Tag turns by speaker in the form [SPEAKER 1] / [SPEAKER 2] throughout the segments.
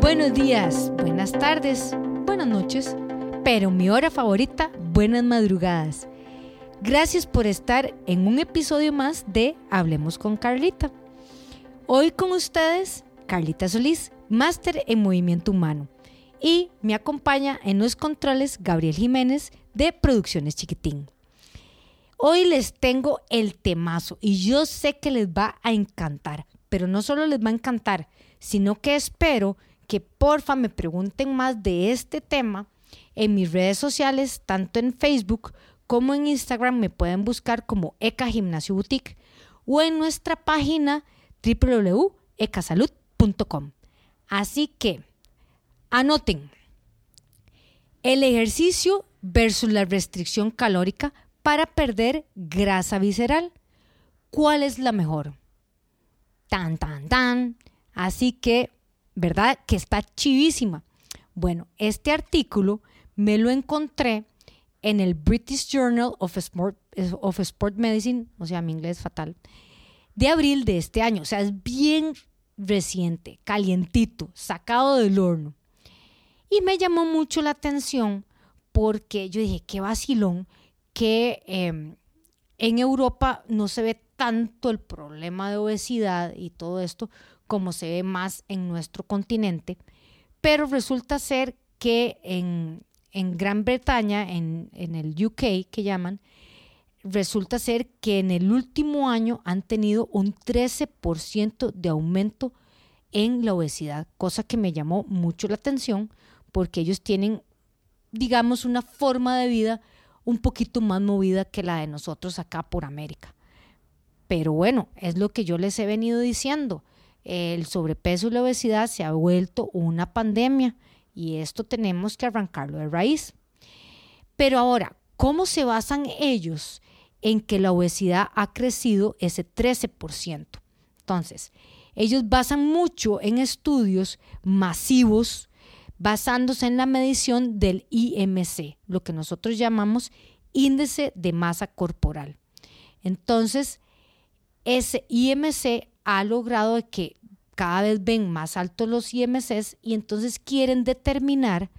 [SPEAKER 1] Buenos días, buenas tardes, buenas noches, pero mi hora favorita, buenas madrugadas. Gracias por estar en un episodio más de Hablemos con Carlita. Hoy con ustedes, Carlita Solís, máster en movimiento humano. Y me acompaña en los controles Gabriel Jiménez de Producciones Chiquitín. Hoy les tengo el temazo y yo sé que les va a encantar, pero no solo les va a encantar, sino que espero que porfa me pregunten más de este tema en mis redes sociales, tanto en Facebook como en Instagram me pueden buscar como ECA Gimnasio Boutique o en nuestra página www.ecasalud.com. Así que anoten el ejercicio versus la restricción calórica para perder grasa visceral. ¿Cuál es la mejor? Tan, tan, tan. Así que, ¿verdad? Que está chivísima. Bueno, este artículo me lo encontré en el British Journal of Sport, of Sport Medicine, o sea, mi inglés fatal, de abril de este año. O sea, es bien reciente, calientito, sacado del horno. Y me llamó mucho la atención porque yo dije, qué vacilón que em, en Europa no se ve tanto el problema de obesidad y todo esto como se ve más en nuestro continente, pero resulta ser que en, Gran Bretaña, en, en, el UK que llaman, resulta ser que en el último año han tenido un 13% de aumento en la obesidad, cosa que me llamó mucho la atención porque ellos tienen, digamos, una forma de vida un poquito más movida que la de nosotros acá por América. Pero bueno, es lo que yo les he venido diciendo. El sobrepeso y la obesidad se ha vuelto una pandemia y esto tenemos que arrancarlo de raíz. Pero ahora, ¿cómo se basan ellos en que la obesidad ha crecido ese 13%? Entonces, ellos basan mucho en estudios masivos basándose en la medición del IMC, lo que nosotros llamamos índice de masa corporal. Entonces, ese IMC ha logrado que cada vez ven más altos los IMCs y entonces quieren determinar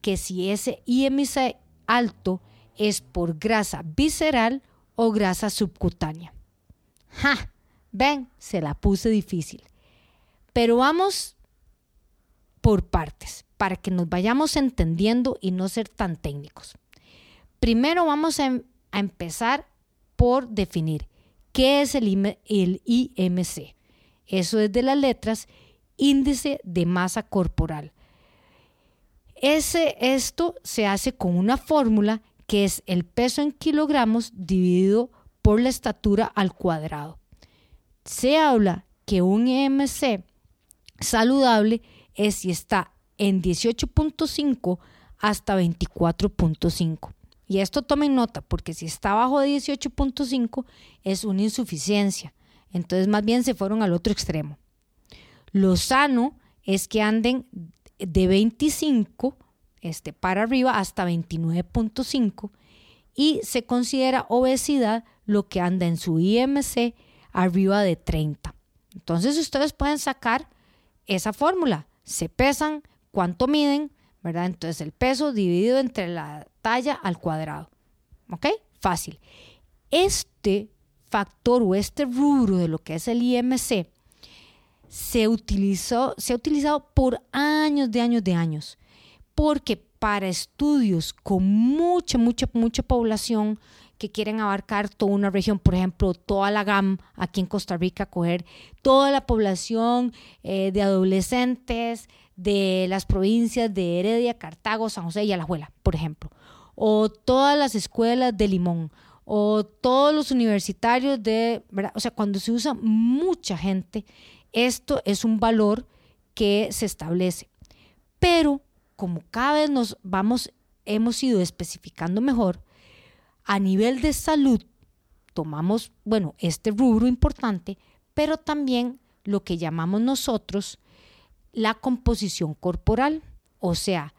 [SPEAKER 1] que si ese IMC alto es por grasa visceral o grasa subcutánea. ¡Ja! Ven, se la puse difícil. Pero vamos por partes para que nos vayamos entendiendo y no ser tan técnicos. Primero vamos a, empezar por definir qué es el, IMC. Eso es de las letras índice de masa corporal. Ese, esto se hace con una fórmula que es el peso en kilogramos dividido por la estatura al cuadrado. Se habla que un IMC saludable es si está en 18.5 hasta 24.5. Y esto tomen nota, porque si está abajo de 18.5 es una insuficiencia. Entonces más bien se fueron al otro extremo. Lo sano es que anden de 25 este, para arriba hasta 29.5 y se considera obesidad lo que anda en su IMC arriba de 30. Entonces ustedes pueden sacar esa fórmula. Se pesan, cuánto miden, Entonces el peso dividido entre la talla al cuadrado. ¿Ok? Fácil. Este factor o este rubro de lo que es el IMC se, utilizó, se ha utilizado por años de años de años, porque para estudios con mucha, mucha, mucha población que quieren abarcar toda una región, por ejemplo, toda la GAM aquí en Costa Rica, coger toda la población eh, de adolescentes de las provincias de Heredia, Cartago, San José y Alajuela, por ejemplo, o todas las escuelas de Limón, o todos los universitarios de, o sea, cuando se usa mucha gente, esto es un valor que se establece. Pero como cada vez nos vamos, hemos ido especificando mejor, a nivel de salud, tomamos, bueno, este rubro importante, pero también lo que llamamos nosotros la composición corporal, o sea,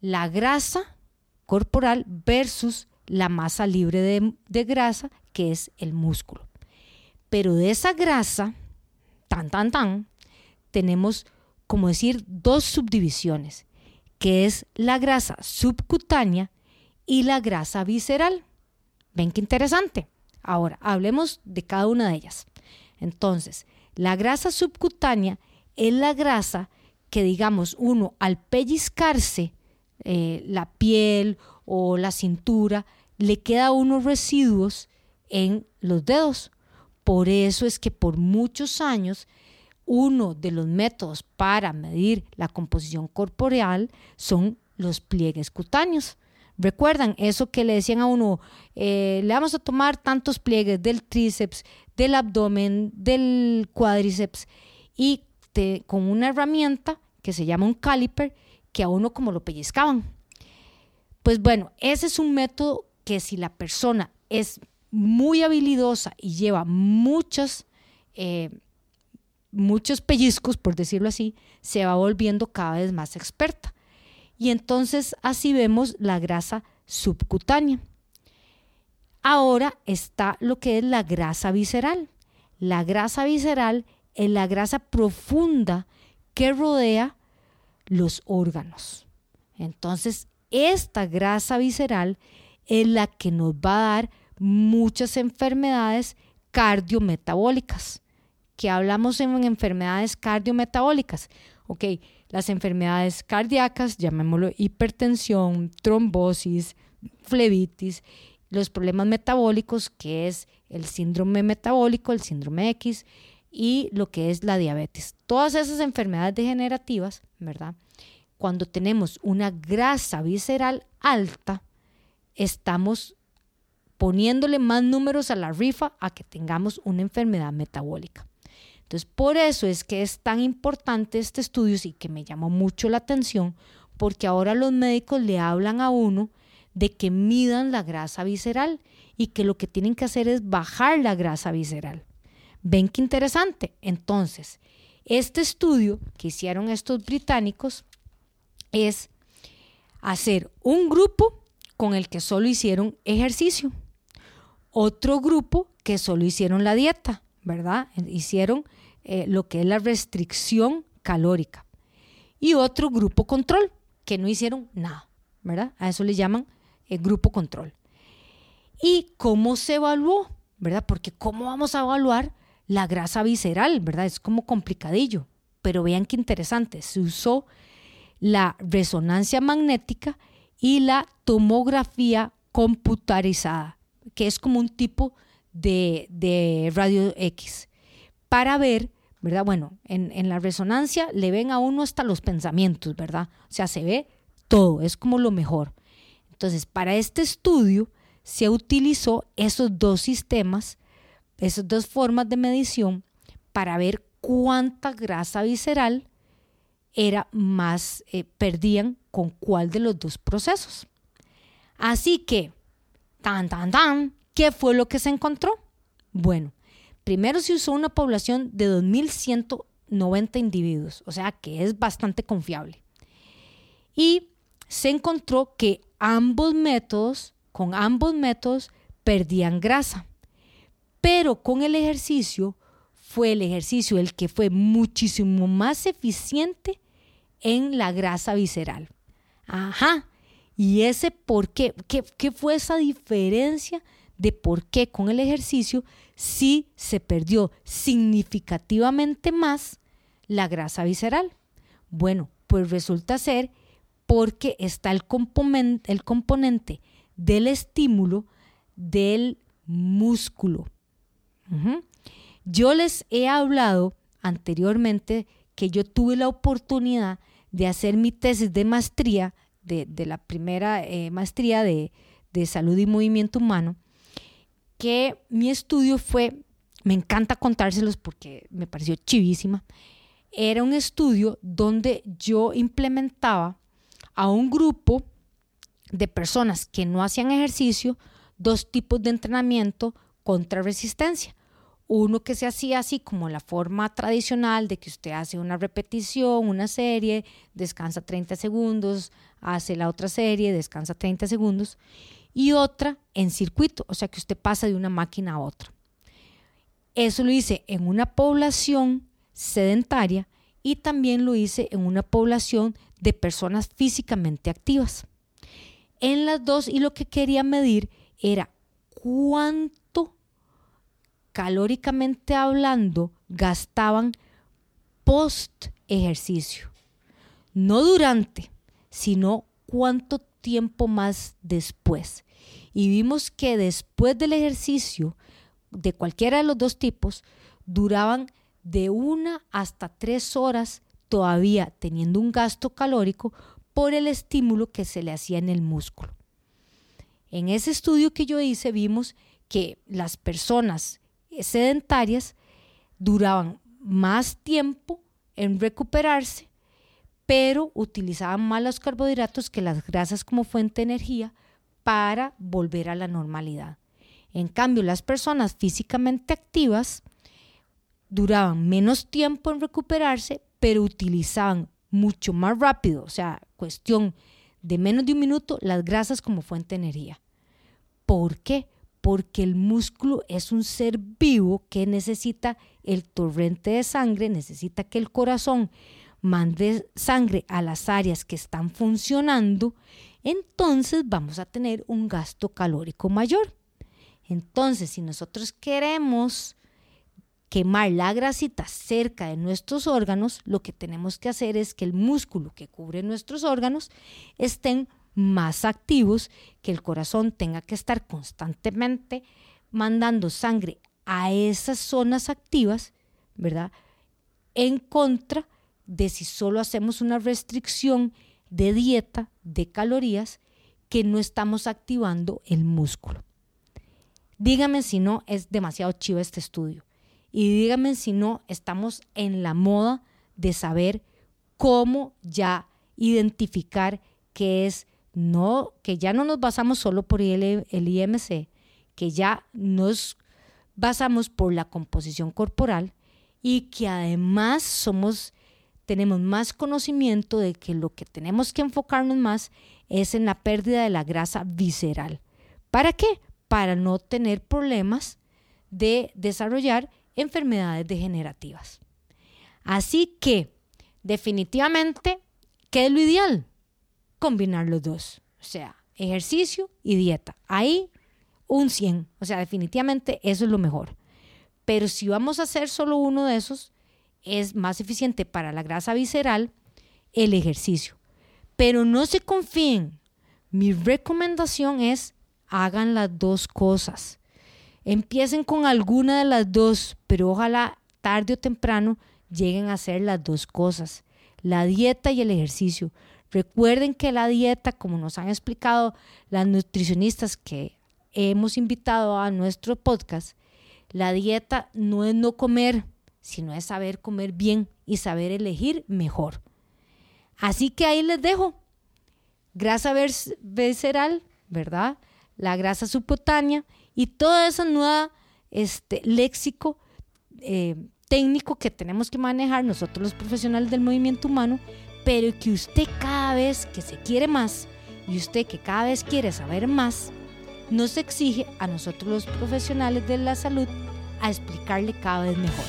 [SPEAKER 1] la grasa corporal versus la masa libre de, grasa, que es el músculo. Pero de esa grasa, tan, tan, tan, tenemos como decir, dos subdivisiones, que es la grasa subcutánea y la grasa visceral. Ven qué interesante. Ahora, hablemos de cada una de ellas. Entonces, la grasa subcutánea es la grasa que, digamos, uno al pellizcarse eh, la piel o la cintura, le queda unos residuos en los dedos. Por eso es que por muchos años uno de los métodos para medir la composición corporal son los pliegues cutáneos. Recuerdan eso que le decían a uno, eh, le vamos a tomar tantos pliegues del tríceps, del abdomen, del cuádriceps y con una herramienta que se llama un caliper que a uno como lo pellizcaban. Pues bueno, ese es un método que si la persona es muy habilidosa y lleva muchos, eh, muchos pellizcos, por decirlo así, se va volviendo cada vez más experta. Y entonces así vemos la grasa subcutánea. Ahora está lo que es la grasa visceral. La grasa visceral es la grasa profunda que rodea los órganos. Entonces, esta grasa visceral es la que nos va a dar muchas enfermedades cardiometabólicas. Que hablamos en enfermedades cardiometabólicas. Ok, las enfermedades cardíacas, llamémoslo hipertensión, trombosis, flebitis, los problemas metabólicos, que es el síndrome metabólico, el síndrome X, y lo que es la diabetes. Todas esas enfermedades degenerativas, ¿verdad? Cuando tenemos una grasa visceral alta, estamos poniéndole más números a la rifa a que tengamos una enfermedad metabólica. Entonces, por eso es que es tan importante este estudio y que me llamó mucho la atención, porque ahora los médicos le hablan a uno de que midan la grasa visceral y que lo que tienen que hacer es bajar la grasa visceral. Ven qué interesante. Entonces, este estudio que hicieron estos británicos es hacer un grupo con el que solo hicieron ejercicio, otro grupo que solo hicieron la dieta, ¿verdad? Hicieron eh, lo que es la restricción calórica. Y otro grupo control, que no hicieron nada, ¿verdad? A eso le llaman el eh, grupo control. ¿Y cómo se evaluó? ¿Verdad? Porque ¿cómo vamos a evaluar la grasa visceral, ¿verdad? Es como complicadillo, pero vean qué interesante, se usó la resonancia magnética y la tomografía computarizada, que es como un tipo de, radio X, para ver, ¿verdad? Bueno, en, en la resonancia le ven a uno hasta los pensamientos, ¿verdad? O sea, se ve todo, es como lo mejor. Entonces, para este estudio se utilizó esos dos sistemas esas dos formas de medición para ver cuánta grasa visceral era más, eh, perdían con cuál de los dos procesos. Así que, tan, tan, tan, ¿qué fue lo que se encontró? Bueno, primero se usó una población de 2.190 individuos, o sea que es bastante confiable. Y se encontró que ambos métodos, con ambos métodos, perdían grasa. Pero con el ejercicio fue el ejercicio el que fue muchísimo más eficiente en la grasa visceral. Ajá. Y ese por qué, qué, fue esa diferencia de por qué con el ejercicio sí se perdió significativamente más la grasa visceral. Bueno, pues resulta ser porque está el componente, el componente del estímulo del músculo. Yo les he hablado anteriormente que yo tuve la oportunidad de hacer mi tesis de maestría, de, la primera eh, maestría de, de salud y movimiento humano, que mi estudio fue, me encanta contárselos porque me pareció chivísima, era un estudio donde yo implementaba a un grupo de personas que no hacían ejercicio dos tipos de entrenamiento contra resistencia. Uno que se hacía así como la forma tradicional de que usted hace una repetición, una serie, descansa 30 segundos, hace la otra serie, descansa 30 segundos. Y otra en circuito, o sea que usted pasa de una máquina a otra. Eso lo hice en una población sedentaria y también lo hice en una población de personas físicamente activas. En las dos y lo que quería medir era cuánto calóricamente hablando gastaban post ejercicio. No durante, sino cuánto tiempo más después. Y vimos que después del ejercicio, de cualquiera de los dos tipos, duraban de una hasta tres horas todavía teniendo un gasto calórico por el estímulo que se le hacía en el músculo. En ese estudio que yo hice vimos que las personas sedentarias duraban más tiempo en recuperarse, pero utilizaban más los carbohidratos que las grasas como fuente de energía para volver a la normalidad. En cambio, las personas físicamente activas duraban menos tiempo en recuperarse, pero utilizaban mucho más rápido, o sea, cuestión de menos de un minuto, las grasas como fuente de energía. ¿Por qué? Porque el músculo es un ser vivo que necesita el torrente de sangre, necesita que el corazón mande sangre a las áreas que están funcionando, entonces vamos a tener un gasto calórico mayor. Entonces, si nosotros queremos quemar la grasita cerca de nuestros órganos, lo que tenemos que hacer es que el músculo que cubre nuestros órganos estén más activos, que el corazón tenga que estar constantemente mandando sangre a esas zonas activas, ¿verdad? En contra de si solo hacemos una restricción de dieta, de calorías, que no estamos activando el músculo. Dígame si no es demasiado chivo este estudio. Y díganme si no estamos en la moda de saber cómo ya identificar que es no, que ya no nos basamos solo por el, IMC, que ya nos basamos por la composición corporal y que además somos tenemos más conocimiento de que lo que tenemos que enfocarnos más es en la pérdida de la grasa visceral. ¿Para qué? Para no tener problemas de desarrollar enfermedades degenerativas. Así que, definitivamente, ¿qué es lo ideal? Combinar los dos, o sea, ejercicio y dieta. Ahí un 100, o sea, definitivamente eso es lo mejor. Pero si vamos a hacer solo uno de esos, es más eficiente para la grasa visceral el ejercicio. Pero no se confíen. Mi recomendación es hagan las dos cosas. Empiecen con alguna de las dos, pero ojalá tarde o temprano lleguen a hacer las dos cosas, la dieta y el ejercicio. Recuerden que la dieta, como nos han explicado las nutricionistas que hemos invitado a nuestro podcast, la dieta no es no comer, sino es saber comer bien y saber elegir mejor. Así que ahí les dejo. Grasa visceral, ¿verdad? La grasa subcutánea y todo ese nuevo este, léxico eh, técnico que tenemos que manejar nosotros los profesionales del movimiento humano, pero que usted cada vez que se quiere más y usted que cada vez quiere saber más, nos exige a nosotros los profesionales de la salud a explicarle cada vez mejor.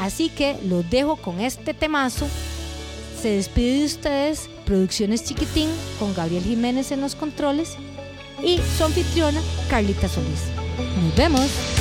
[SPEAKER 1] Así que los dejo con este temazo. Se despide de ustedes Producciones Chiquitín con Gabriel Jiménez en los controles y su anfitriona Carlita Solís. Nos vemos.